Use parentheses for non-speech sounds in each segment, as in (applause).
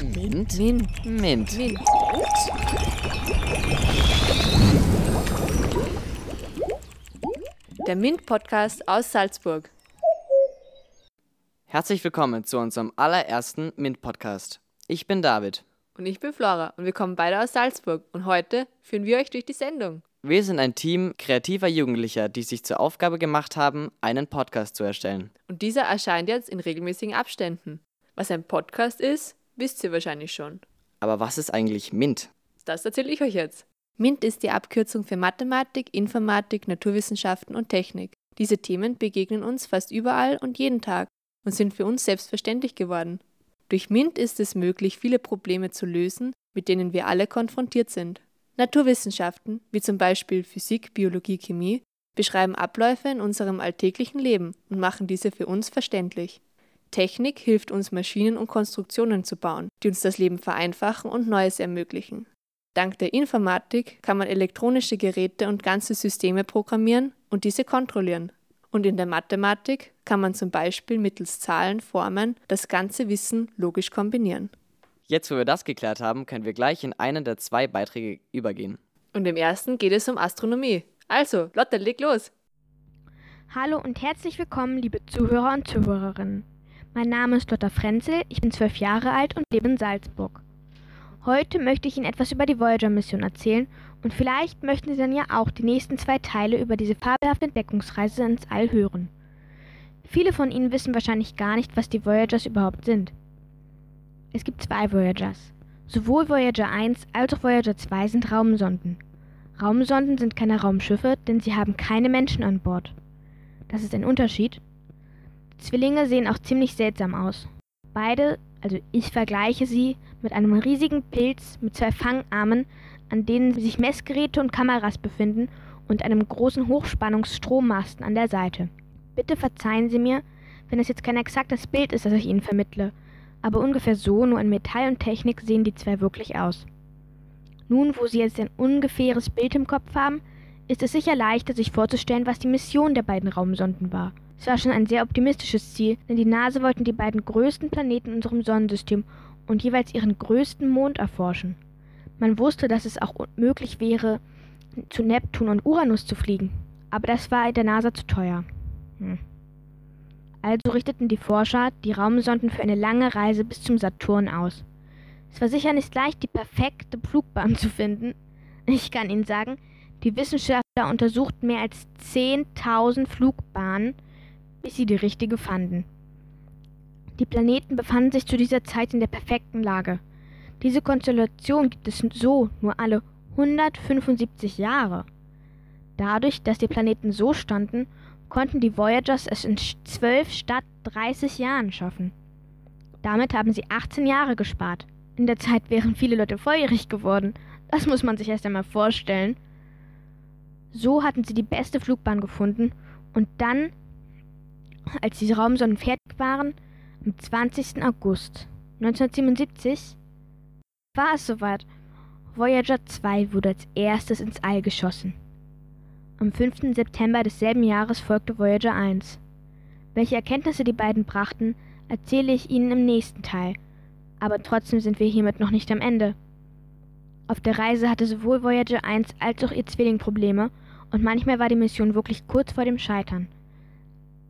Mint. Mint? Mint. Mint. Der Mint-Podcast aus Salzburg. Herzlich willkommen zu unserem allerersten Mint-Podcast. Ich bin David. Und ich bin Flora und wir kommen beide aus Salzburg. Und heute führen wir euch durch die Sendung. Wir sind ein Team kreativer Jugendlicher, die sich zur Aufgabe gemacht haben, einen Podcast zu erstellen. Und dieser erscheint jetzt in regelmäßigen Abständen. Was ein Podcast ist, wisst ihr wahrscheinlich schon. Aber was ist eigentlich Mint? Das erzähle ich euch jetzt. MINT ist die Abkürzung für Mathematik, Informatik, Naturwissenschaften und Technik. Diese Themen begegnen uns fast überall und jeden Tag und sind für uns selbstverständlich geworden. Durch MINT ist es möglich, viele Probleme zu lösen, mit denen wir alle konfrontiert sind. Naturwissenschaften, wie zum Beispiel Physik, Biologie, Chemie, beschreiben Abläufe in unserem alltäglichen Leben und machen diese für uns verständlich. Technik hilft uns, Maschinen und Konstruktionen zu bauen, die uns das Leben vereinfachen und Neues ermöglichen. Dank der Informatik kann man elektronische Geräte und ganze Systeme programmieren und diese kontrollieren. Und in der Mathematik kann man zum Beispiel mittels Zahlen, Formen das ganze Wissen logisch kombinieren. Jetzt, wo wir das geklärt haben, können wir gleich in einen der zwei Beiträge übergehen. Und im ersten geht es um Astronomie. Also, Lotte, leg los! Hallo und herzlich willkommen, liebe Zuhörer und Zuhörerinnen. Mein Name ist Lotta Frenzel, ich bin zwölf Jahre alt und lebe in Salzburg. Heute möchte ich Ihnen etwas über die Voyager-Mission erzählen und vielleicht möchten Sie dann ja auch die nächsten zwei Teile über diese fabelhafte Entdeckungsreise ins All hören. Viele von Ihnen wissen wahrscheinlich gar nicht, was die Voyagers überhaupt sind. Es gibt zwei Voyagers. Sowohl Voyager 1 als auch Voyager 2 sind Raumsonden. Raumsonden sind keine Raumschiffe, denn sie haben keine Menschen an Bord. Das ist ein Unterschied. Zwillinge sehen auch ziemlich seltsam aus. Beide, also ich vergleiche sie mit einem riesigen Pilz mit zwei Fangarmen, an denen sich Messgeräte und Kameras befinden und einem großen Hochspannungsstrommasten an der Seite. Bitte verzeihen Sie mir, wenn es jetzt kein exaktes Bild ist, das ich Ihnen vermittle, aber ungefähr so, nur in Metall und Technik, sehen die zwei wirklich aus. Nun, wo Sie jetzt ein ungefähres Bild im Kopf haben, ist es sicher leichter, sich vorzustellen, was die Mission der beiden Raumsonden war. Es war schon ein sehr optimistisches Ziel, denn die NASA wollten die beiden größten Planeten in unserem Sonnensystem und jeweils ihren größten Mond erforschen. Man wusste, dass es auch möglich wäre, zu Neptun und Uranus zu fliegen, aber das war der NASA zu teuer. Hm. Also richteten die Forscher die Raumsonden für eine lange Reise bis zum Saturn aus. Es war sicher nicht leicht, die perfekte Flugbahn zu finden. Ich kann Ihnen sagen, die Wissenschaftler untersuchten mehr als 10.000 Flugbahnen, bis sie die richtige fanden. Die Planeten befanden sich zu dieser Zeit in der perfekten Lage. Diese Konstellation gibt es so nur alle 175 Jahre. Dadurch, dass die Planeten so standen, konnten die Voyagers es in 12 statt 30 Jahren schaffen. Damit haben sie 18 Jahre gespart. In der Zeit wären viele Leute volljährig geworden. Das muss man sich erst einmal vorstellen. So hatten sie die beste Flugbahn gefunden und dann, als die Raumsonden fertig waren, am 20. August 1977 war es soweit. Voyager 2 wurde als erstes ins All geschossen. Am 5. September desselben Jahres folgte Voyager 1. Welche Erkenntnisse die beiden brachten, erzähle ich Ihnen im nächsten Teil. Aber trotzdem sind wir hiermit noch nicht am Ende. Auf der Reise hatte sowohl Voyager 1 als auch ihr Zwilling Probleme und manchmal war die Mission wirklich kurz vor dem Scheitern.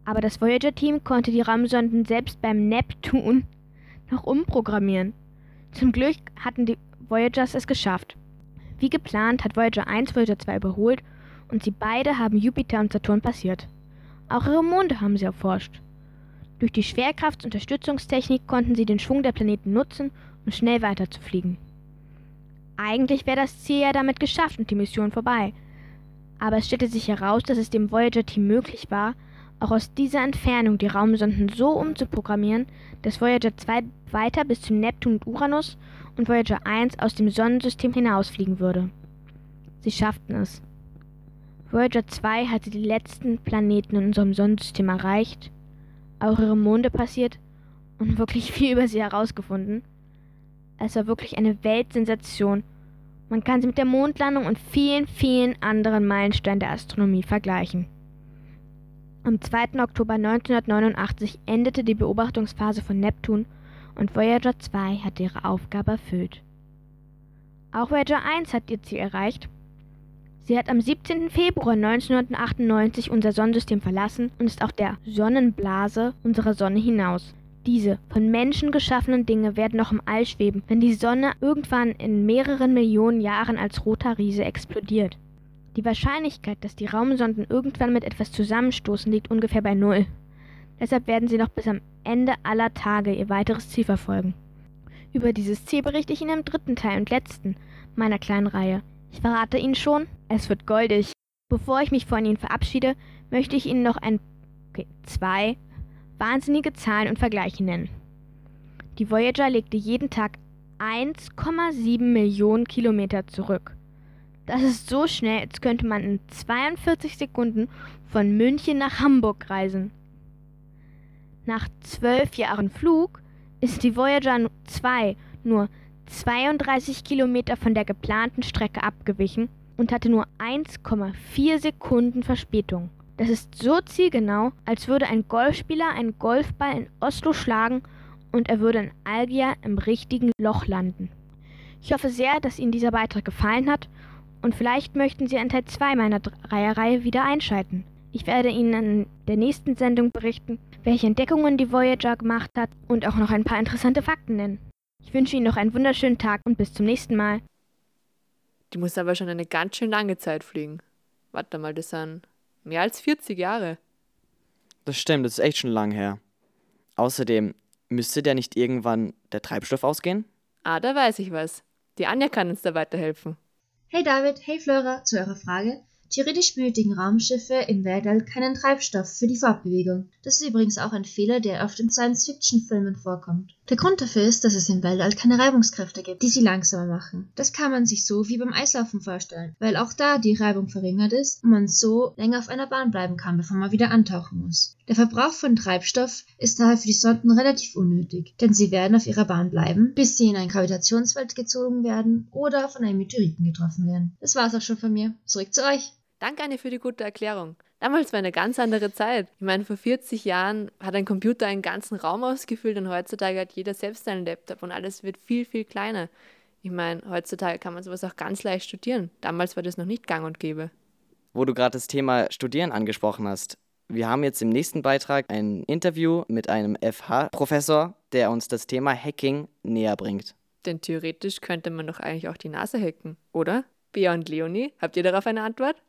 Aber das Voyager-Team konnte die Raumsonden selbst beim Neptun (laughs) noch umprogrammieren. Zum Glück hatten die Voyagers es geschafft. Wie geplant hat Voyager 1 Voyager 2 überholt und sie beide haben Jupiter und Saturn passiert. Auch ihre Monde haben sie erforscht. Durch die Schwerkraftsunterstützungstechnik konnten sie den Schwung der Planeten nutzen, um schnell weiterzufliegen. Eigentlich wäre das Ziel ja damit geschafft und die Mission vorbei. Aber es stellte sich heraus, dass es dem Voyager-Team möglich war, auch aus dieser Entfernung die Raumsonden so umzuprogrammieren, dass Voyager 2 weiter bis zum Neptun und Uranus und Voyager 1 aus dem Sonnensystem hinausfliegen würde. Sie schafften es. Voyager 2 hatte die letzten Planeten in unserem Sonnensystem erreicht, auch ihre Monde passiert und wirklich viel über sie herausgefunden. Es war wirklich eine Weltsensation. Man kann sie mit der Mondlandung und vielen, vielen anderen Meilensteinen der Astronomie vergleichen. Am 2. Oktober 1989 endete die Beobachtungsphase von Neptun und Voyager 2 hat ihre Aufgabe erfüllt. Auch Voyager 1 hat ihr Ziel erreicht. Sie hat am 17. Februar 1998 unser Sonnensystem verlassen und ist auch der Sonnenblase unserer Sonne hinaus. Diese von Menschen geschaffenen Dinge werden noch im All schweben, wenn die Sonne irgendwann in mehreren Millionen Jahren als roter Riese explodiert. Die Wahrscheinlichkeit, dass die Raumsonden irgendwann mit etwas zusammenstoßen, liegt ungefähr bei Null. Deshalb werden sie noch bis am Ende aller Tage ihr weiteres Ziel verfolgen. Über dieses Ziel berichte ich Ihnen im dritten Teil und letzten meiner kleinen Reihe. Ich verrate Ihnen schon, es wird goldig. Bevor ich mich von Ihnen verabschiede, möchte ich Ihnen noch ein, okay, zwei wahnsinnige Zahlen und Vergleiche nennen. Die Voyager legte jeden Tag 1,7 Millionen Kilometer zurück. Das ist so schnell, als könnte man in 42 Sekunden von München nach Hamburg reisen. Nach zwölf Jahren Flug ist die Voyager 2 nur 32 Kilometer von der geplanten Strecke abgewichen und hatte nur 1,4 Sekunden Verspätung. Das ist so zielgenau, als würde ein Golfspieler einen Golfball in Oslo schlagen und er würde in Algier im richtigen Loch landen. Ich hoffe sehr, dass Ihnen dieser Beitrag gefallen hat und vielleicht möchten Sie in Teil 2 meiner Dreierreihe wieder einschalten. Ich werde Ihnen in der nächsten Sendung berichten, welche Entdeckungen die Voyager gemacht hat und auch noch ein paar interessante Fakten nennen. Ich wünsche Ihnen noch einen wunderschönen Tag und bis zum nächsten Mal. Die muss aber schon eine ganz schön lange Zeit fliegen. Warte mal, das sind mehr als 40 Jahre. Das stimmt, das ist echt schon lang her. Außerdem, müsste der nicht irgendwann der Treibstoff ausgehen? Ah, da weiß ich was. Die Anja kann uns da weiterhelfen. Hey David, hey Flora, zu eurer Frage. Theoretisch benötigen Raumschiffe im Weltall keinen Treibstoff für die Fortbewegung. Das ist übrigens auch ein Fehler, der oft in Science-Fiction-Filmen vorkommt. Der Grund dafür ist, dass es im Weltall keine Reibungskräfte gibt, die sie langsamer machen. Das kann man sich so wie beim Eislaufen vorstellen, weil auch da die Reibung verringert ist und man so länger auf einer Bahn bleiben kann, bevor man wieder antauchen muss. Der Verbrauch von Treibstoff ist daher für die Sonden relativ unnötig, denn sie werden auf ihrer Bahn bleiben, bis sie in ein Gravitationsfeld gezogen werden oder von einem Meteoriten getroffen werden. Das war's auch schon von mir. Zurück zu euch. Danke, Anne, für die gute Erklärung. Damals war eine ganz andere Zeit. Ich meine, vor 40 Jahren hat ein Computer einen ganzen Raum ausgefüllt und heutzutage hat jeder selbst einen Laptop und alles wird viel, viel kleiner. Ich meine, heutzutage kann man sowas auch ganz leicht studieren. Damals war das noch nicht gang und gäbe. Wo du gerade das Thema Studieren angesprochen hast. Wir haben jetzt im nächsten Beitrag ein Interview mit einem FH-Professor, der uns das Thema Hacking näher bringt. Denn theoretisch könnte man doch eigentlich auch die Nase hacken, oder? Bea und Leonie, habt ihr darauf eine Antwort?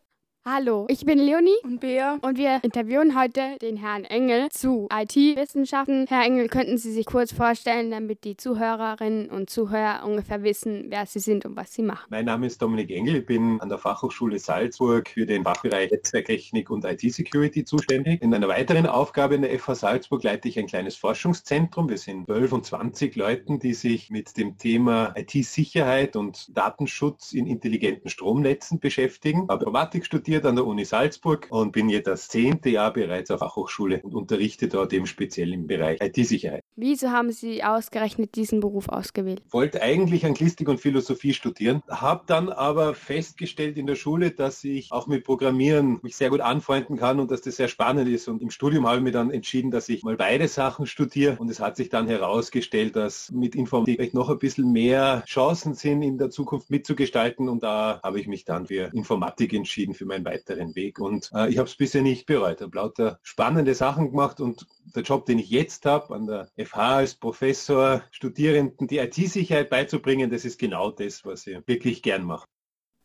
Hallo, ich bin Leonie und Bea und wir interviewen heute den Herrn Engel zu IT-Wissenschaften. Herr Engel, könnten Sie sich kurz vorstellen, damit die Zuhörerinnen und Zuhörer ungefähr wissen, wer Sie sind und was Sie machen? Mein Name ist Dominik Engel, ich bin an der Fachhochschule Salzburg für den Fachbereich Netzwerktechnik und IT-Security zuständig. In einer weiteren Aufgabe in der FH Salzburg leite ich ein kleines Forschungszentrum. Wir sind 12 und 20 Leuten, die sich mit dem Thema IT-Sicherheit und Datenschutz in intelligenten Stromnetzen beschäftigen. Habe Informatik studiert studiert an der Uni Salzburg und bin jetzt das zehnte Jahr bereits auf Fachhochschule und unterrichte dort eben speziell im Bereich IT-Sicherheit. Wieso haben Sie ausgerechnet diesen Beruf ausgewählt? Wollte eigentlich Anglistik und Philosophie studieren, habe dann aber festgestellt in der Schule, dass ich auch mit Programmieren mich sehr gut anfreunden kann und dass das sehr spannend ist. Und im Studium habe ich mir dann entschieden, dass ich mal beide Sachen studiere. Und es hat sich dann herausgestellt, dass mit Informatik vielleicht noch ein bisschen mehr Chancen sind, in der Zukunft mitzugestalten. Und da habe ich mich dann für Informatik entschieden, für meinen weiteren Weg. Und äh, ich habe es bisher nicht bereut. Ich habe lauter spannende Sachen gemacht und der Job, den ich jetzt habe, an der FH als Professor, Studierenden die IT-Sicherheit beizubringen, das ist genau das, was ich wirklich gern mache.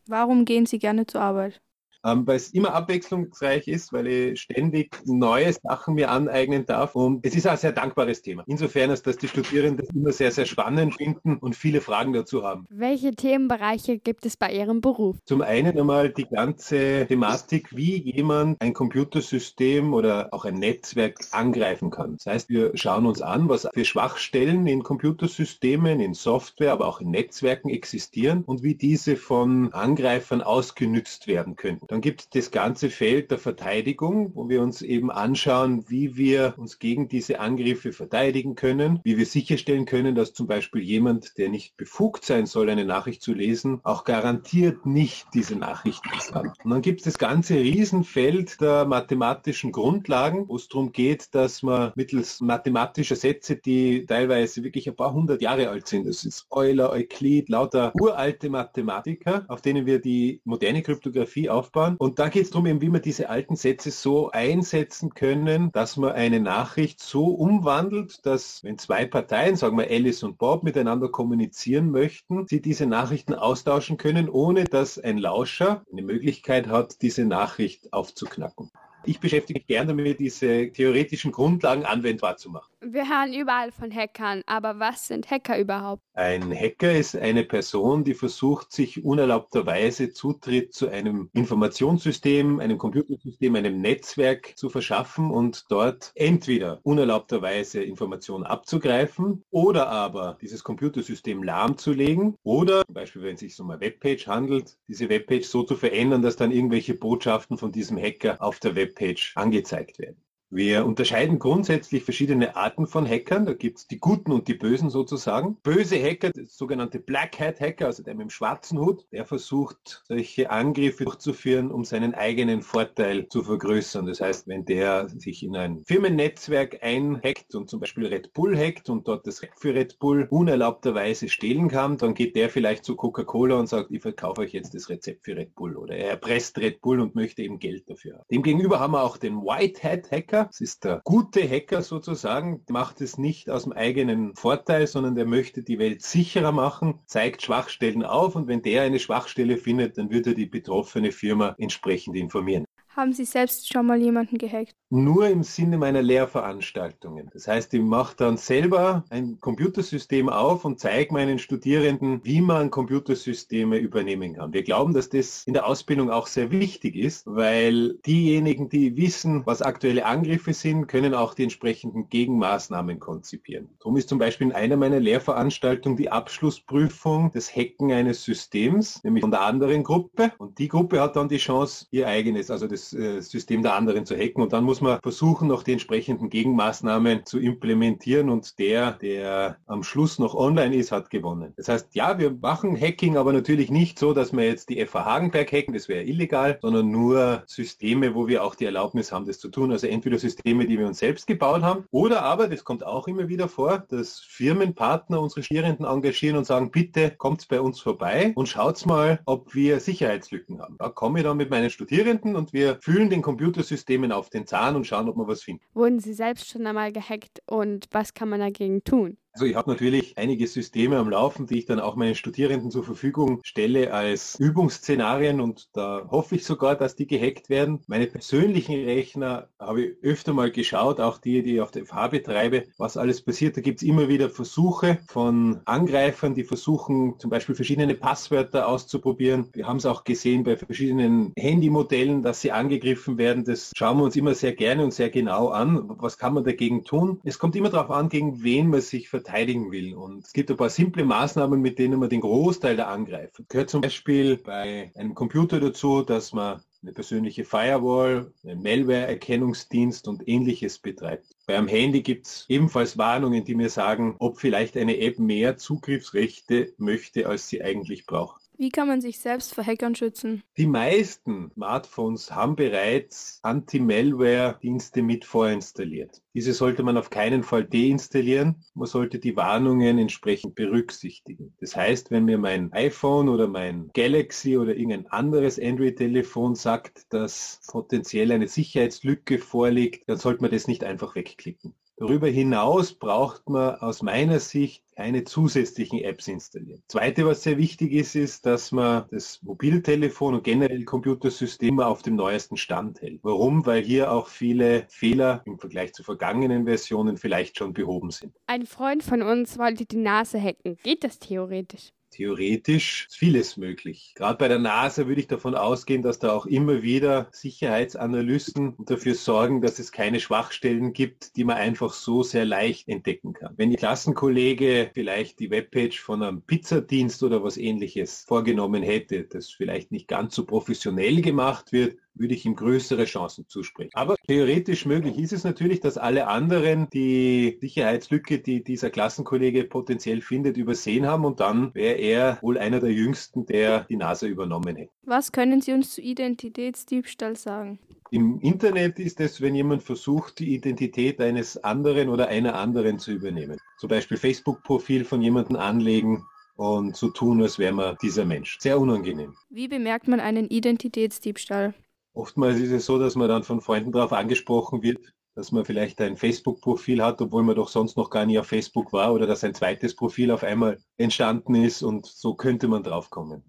Warum gehen Sie gerne zur Arbeit? Ähm, weil es immer abwechslungsreich ist, weil ich ständig neue Sachen mir aneignen darf. Und es ist ein sehr dankbares Thema. Insofern dass die Studierenden das immer sehr, sehr spannend finden und viele Fragen dazu haben. Welche Themenbereiche gibt es bei Ihrem Beruf? Zum einen einmal die ganze Thematik, wie jemand ein Computersystem oder auch ein Netzwerk angreifen kann. Das heißt, wir schauen uns an, was für Schwachstellen in Computersystemen, in Software, aber auch in Netzwerken existieren und wie diese von Angreifern ausgenützt werden können. Dann gibt es das ganze Feld der Verteidigung, wo wir uns eben anschauen, wie wir uns gegen diese Angriffe verteidigen können, wie wir sicherstellen können, dass zum Beispiel jemand, der nicht befugt sein soll, eine Nachricht zu lesen, auch garantiert nicht diese Nachricht lesen kann. Und dann gibt es das ganze Riesenfeld der mathematischen Grundlagen, wo es darum geht, dass man mittels mathematischer Sätze, die teilweise wirklich ein paar hundert Jahre alt sind, das ist Euler, Euklid, lauter uralte Mathematiker, auf denen wir die moderne Kryptographie aufbauen. Und da geht es darum, eben, wie wir diese alten Sätze so einsetzen können, dass man eine Nachricht so umwandelt, dass wenn zwei Parteien, sagen wir Alice und Bob, miteinander kommunizieren möchten, sie diese Nachrichten austauschen können, ohne dass ein Lauscher eine Möglichkeit hat, diese Nachricht aufzuknacken. Ich beschäftige mich gerne damit, diese theoretischen Grundlagen anwendbar zu machen. Wir hören überall von Hackern, aber was sind Hacker überhaupt? Ein Hacker ist eine Person, die versucht, sich unerlaubterweise Zutritt zu einem Informationssystem, einem Computersystem, einem Netzwerk zu verschaffen und dort entweder unerlaubterweise Informationen abzugreifen oder aber dieses Computersystem lahmzulegen oder zum Beispiel, wenn es sich um eine Webpage handelt, diese Webpage so zu verändern, dass dann irgendwelche Botschaften von diesem Hacker auf der Webpage angezeigt werden. Wir unterscheiden grundsätzlich verschiedene Arten von Hackern. Da gibt es die Guten und die Bösen sozusagen. Böse Hacker, das sogenannte Black Hat Hacker, also der mit dem schwarzen Hut, der versucht, solche Angriffe durchzuführen, um seinen eigenen Vorteil zu vergrößern. Das heißt, wenn der sich in ein Firmennetzwerk einhackt und zum Beispiel Red Bull hackt und dort das für Red Bull unerlaubterweise stehlen kann, dann geht der vielleicht zu Coca-Cola und sagt, ich verkaufe euch jetzt das Rezept für Red Bull. Oder er erpresst Red Bull und möchte eben Geld dafür. Demgegenüber haben wir auch den White Hat Hacker. Hacker. Es ist der gute Hacker sozusagen, macht es nicht aus dem eigenen Vorteil, sondern der möchte die Welt sicherer machen, zeigt Schwachstellen auf und wenn der eine Schwachstelle findet, dann wird er die betroffene Firma entsprechend informieren. Haben Sie selbst schon mal jemanden gehackt? Nur im Sinne meiner Lehrveranstaltungen. Das heißt, ich mache dann selber ein Computersystem auf und zeige meinen Studierenden, wie man Computersysteme übernehmen kann. Wir glauben, dass das in der Ausbildung auch sehr wichtig ist, weil diejenigen, die wissen, was aktuelle Angriffe sind, können auch die entsprechenden Gegenmaßnahmen konzipieren. Darum ist zum Beispiel in einer meiner Lehrveranstaltungen die Abschlussprüfung des Hacken eines Systems, nämlich von der anderen Gruppe. Und die Gruppe hat dann die Chance, ihr eigenes, also das äh, System der anderen zu hacken. Und dann muss man versuchen, noch die entsprechenden Gegenmaßnahmen zu implementieren. Und der, der am Schluss noch online ist, hat gewonnen. Das heißt, ja, wir machen Hacking, aber natürlich nicht so, dass wir jetzt die FH Hagenberg hacken, das wäre illegal, sondern nur Systeme, wo wir auch die Erlaubnis haben, das zu tun. Also entweder Systeme, die wir uns selbst gebaut haben, oder aber, das kommt auch immer wieder vor, dass Firmenpartner unsere Studierenden engagieren und sagen, bitte kommt bei uns vorbei und schaut mal, ob wir Sicherheitslücken haben. Da komme ich dann mit meinen Studierenden und wir fühlen den Computersystemen auf den Zahn und schauen, ob wir was finden. Wurden Sie selbst schon einmal gehackt und was kann man dagegen tun? Also ich habe natürlich einige Systeme am Laufen, die ich dann auch meinen Studierenden zur Verfügung stelle als Übungsszenarien und da hoffe ich sogar, dass die gehackt werden. Meine persönlichen Rechner habe ich öfter mal geschaut, auch die, die ich auf der FH betreibe, was alles passiert. Da gibt es immer wieder Versuche von Angreifern, die versuchen zum Beispiel verschiedene Passwörter auszuprobieren. Wir haben es auch gesehen bei verschiedenen Handymodellen, dass sie angegriffen werden. Das schauen wir uns immer sehr gerne und sehr genau an. Was kann man dagegen tun? Es kommt immer darauf an, gegen wen man sich verteidigt verteidigen will. Und es gibt ein paar simple Maßnahmen, mit denen man den Großteil der angreift. Gehört zum Beispiel bei einem Computer dazu, dass man eine persönliche Firewall, einen Malware-Erkennungsdienst und ähnliches betreibt. Bei einem Handy gibt es ebenfalls Warnungen, die mir sagen, ob vielleicht eine App mehr Zugriffsrechte möchte, als sie eigentlich braucht. Wie kann man sich selbst vor Hackern schützen? Die meisten Smartphones haben bereits Anti-Malware-Dienste mit vorinstalliert. Diese sollte man auf keinen Fall deinstallieren. Man sollte die Warnungen entsprechend berücksichtigen. Das heißt, wenn mir mein iPhone oder mein Galaxy oder irgendein anderes Android-Telefon sagt, dass potenziell eine Sicherheitslücke vorliegt, dann sollte man das nicht einfach wegklicken. Darüber hinaus braucht man aus meiner Sicht keine zusätzlichen Apps installieren. Zweite, was sehr wichtig ist, ist, dass man das Mobiltelefon und generell Computersysteme auf dem neuesten Stand hält. Warum? Weil hier auch viele Fehler im Vergleich zu vergangenen Versionen vielleicht schon behoben sind. Ein Freund von uns wollte die Nase hacken. Geht das theoretisch? Theoretisch ist vieles möglich. Gerade bei der NASA würde ich davon ausgehen, dass da auch immer wieder Sicherheitsanalysten dafür sorgen, dass es keine Schwachstellen gibt, die man einfach so sehr leicht entdecken kann. Wenn die Klassenkollege vielleicht die Webpage von einem Pizzadienst oder was ähnliches vorgenommen hätte, das vielleicht nicht ganz so professionell gemacht wird, würde ich ihm größere Chancen zusprechen. Aber theoretisch möglich ist es natürlich, dass alle anderen die Sicherheitslücke, die dieser Klassenkollege potenziell findet, übersehen haben und dann wäre er wohl einer der jüngsten, der die NASA übernommen hätte. Was können Sie uns zu Identitätsdiebstahl sagen? Im Internet ist es, wenn jemand versucht, die Identität eines anderen oder einer anderen zu übernehmen. Zum Beispiel Facebook-Profil von jemandem anlegen, und so tun, als wäre man dieser Mensch. Sehr unangenehm. Wie bemerkt man einen Identitätsdiebstahl? Oftmals ist es so, dass man dann von Freunden darauf angesprochen wird, dass man vielleicht ein Facebook-Profil hat, obwohl man doch sonst noch gar nie auf Facebook war oder dass ein zweites Profil auf einmal entstanden ist und so könnte man draufkommen.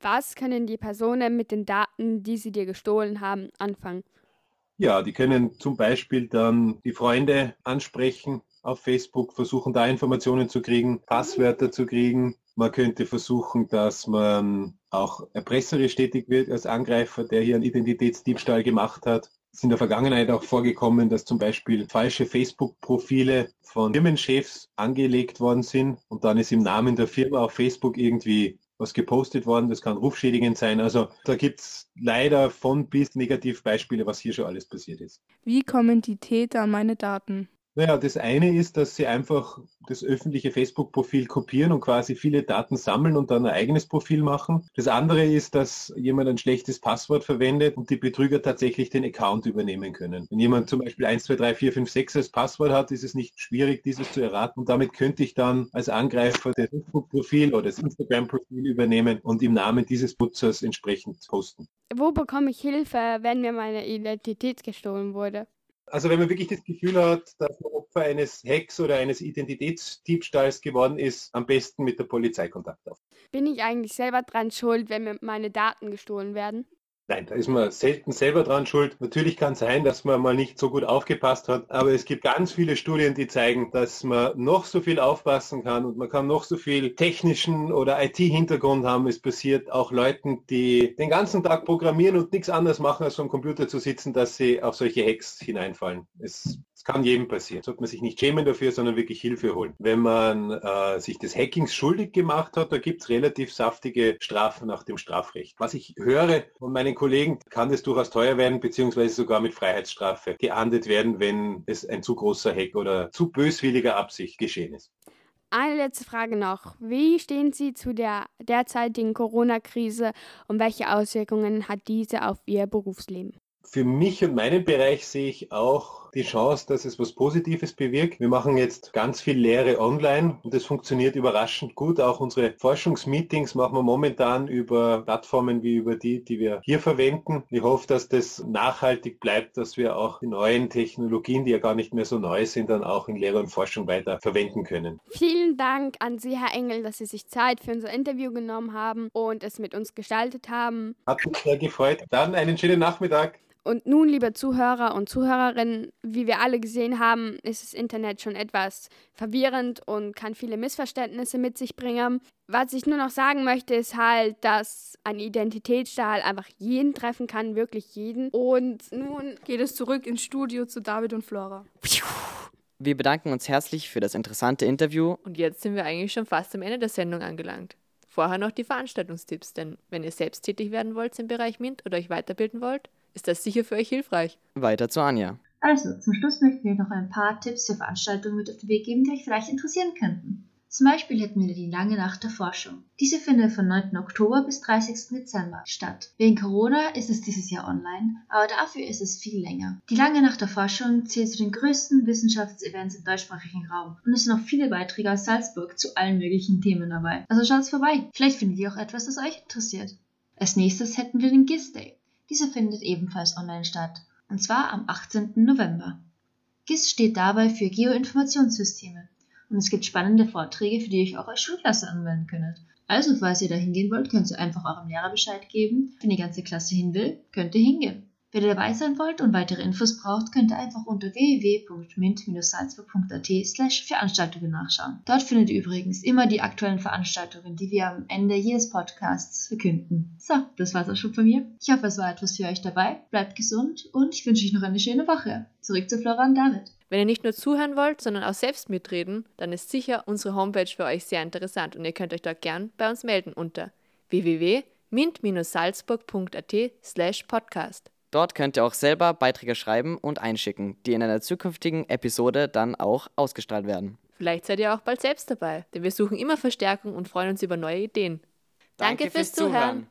Was können die Personen mit den Daten, die sie dir gestohlen haben, anfangen? Ja, die können zum Beispiel dann die Freunde ansprechen auf Facebook, versuchen da Informationen zu kriegen, Passwörter zu kriegen, man könnte versuchen, dass man auch erpresserisch tätig wird als Angreifer, der hier einen Identitätsdiebstahl gemacht hat. Es ist in der Vergangenheit auch vorgekommen, dass zum Beispiel falsche Facebook-Profile von Firmenchefs angelegt worden sind und dann ist im Namen der Firma auf Facebook irgendwie was gepostet worden. Das kann rufschädigend sein. Also da gibt es leider von bis Negativbeispiele, was hier schon alles passiert ist. Wie kommen die Täter an meine Daten? Naja, das eine ist, dass sie einfach das öffentliche Facebook-Profil kopieren und quasi viele Daten sammeln und dann ein eigenes Profil machen. Das andere ist, dass jemand ein schlechtes Passwort verwendet und die Betrüger tatsächlich den Account übernehmen können. Wenn jemand zum Beispiel 1, 2, 3, 4, 5, 6 als Passwort hat, ist es nicht schwierig, dieses zu erraten. Und damit könnte ich dann als Angreifer das Facebook-Profil oder das Instagram-Profil übernehmen und im Namen dieses Nutzers entsprechend posten. Wo bekomme ich Hilfe, wenn mir meine Identität gestohlen wurde? Also wenn man wirklich das Gefühl hat, dass man Opfer eines Hacks oder eines Identitätsdiebstahls geworden ist, am besten mit der Polizei Kontakt auf. Bin ich eigentlich selber dran schuld, wenn mir meine Daten gestohlen werden? Nein, da ist man selten selber dran schuld. Natürlich kann es sein, dass man mal nicht so gut aufgepasst hat, aber es gibt ganz viele Studien, die zeigen, dass man noch so viel aufpassen kann und man kann noch so viel technischen oder IT-Hintergrund haben. Es passiert auch Leuten, die den ganzen Tag programmieren und nichts anderes machen, als am Computer zu sitzen, dass sie auf solche Hacks hineinfallen. Es das kann jedem passieren. Sollte man sich nicht schämen dafür, sondern wirklich Hilfe holen. Wenn man äh, sich des Hackings schuldig gemacht hat, da gibt es relativ saftige Strafen nach dem Strafrecht. Was ich höre von meinen Kollegen, kann es durchaus teuer werden, beziehungsweise sogar mit Freiheitsstrafe geahndet werden, wenn es ein zu großer Hack oder zu böswilliger Absicht geschehen ist. Eine letzte Frage noch. Wie stehen Sie zu der derzeitigen Corona-Krise und welche Auswirkungen hat diese auf Ihr Berufsleben? Für mich und meinen Bereich sehe ich auch die Chance, dass es was Positives bewirkt. Wir machen jetzt ganz viel Lehre online und das funktioniert überraschend gut. Auch unsere Forschungsmeetings machen wir momentan über Plattformen wie über die, die wir hier verwenden. Ich hoffe, dass das nachhaltig bleibt, dass wir auch die neuen Technologien, die ja gar nicht mehr so neu sind, dann auch in Lehre und Forschung weiter verwenden können. Vielen Dank an Sie, Herr Engel, dass Sie sich Zeit für unser Interview genommen haben und es mit uns gestaltet haben. Hat mich sehr gefreut. Dann einen schönen Nachmittag. Und nun, liebe Zuhörer und Zuhörerinnen, wie wir alle gesehen haben, ist das Internet schon etwas verwirrend und kann viele Missverständnisse mit sich bringen. Was ich nur noch sagen möchte, ist halt, dass ein Identitätsstahl einfach jeden treffen kann, wirklich jeden. Und nun geht es zurück ins Studio zu David und Flora. Wir bedanken uns herzlich für das interessante Interview. Und jetzt sind wir eigentlich schon fast am Ende der Sendung angelangt. Vorher noch die Veranstaltungstipps, denn wenn ihr selbst tätig werden wollt im Bereich MINT oder euch weiterbilden wollt, ist das sicher für euch hilfreich. Weiter zu Anja. Also, zum Schluss möchten wir noch ein paar Tipps für Veranstaltungen mit auf den Weg geben, die euch vielleicht interessieren könnten. Zum Beispiel hätten wir die Lange Nacht der Forschung. Diese findet von 9. Oktober bis 30. Dezember statt. Wegen Corona ist es dieses Jahr online, aber dafür ist es viel länger. Die Lange Nacht der Forschung zählt zu den größten Wissenschaftsevents im deutschsprachigen Raum und es sind noch viele Beiträge aus Salzburg zu allen möglichen Themen dabei. Also schaut's vorbei. Vielleicht findet ihr auch etwas, das euch interessiert. Als nächstes hätten wir den GIS Day. Dieser findet ebenfalls online statt, und zwar am 18. November. GIS steht dabei für Geoinformationssysteme und es gibt spannende Vorträge, für die ihr euch auch als Schulklasse anwenden könnt. Also, falls ihr da hingehen wollt, könnt ihr einfach eurem Lehrer Bescheid geben. Wenn die ganze Klasse hin will, könnt ihr hingehen. Wenn ihr dabei sein wollt und weitere Infos braucht, könnt ihr einfach unter www.mint-salzburg.at slash Veranstaltungen nachschauen. Dort findet ihr übrigens immer die aktuellen Veranstaltungen, die wir am Ende jedes Podcasts verkünden. So, das war's auch schon von mir. Ich hoffe, es war etwas für euch dabei. Bleibt gesund und ich wünsche euch noch eine schöne Woche. Zurück zu Flora und David. Wenn ihr nicht nur zuhören wollt, sondern auch selbst mitreden, dann ist sicher unsere Homepage für euch sehr interessant und ihr könnt euch dort gern bei uns melden unter www.mint-salzburg.at slash podcast. Dort könnt ihr auch selber Beiträge schreiben und einschicken, die in einer zukünftigen Episode dann auch ausgestrahlt werden. Vielleicht seid ihr auch bald selbst dabei, denn wir suchen immer Verstärkung und freuen uns über neue Ideen. Danke fürs Zuhören.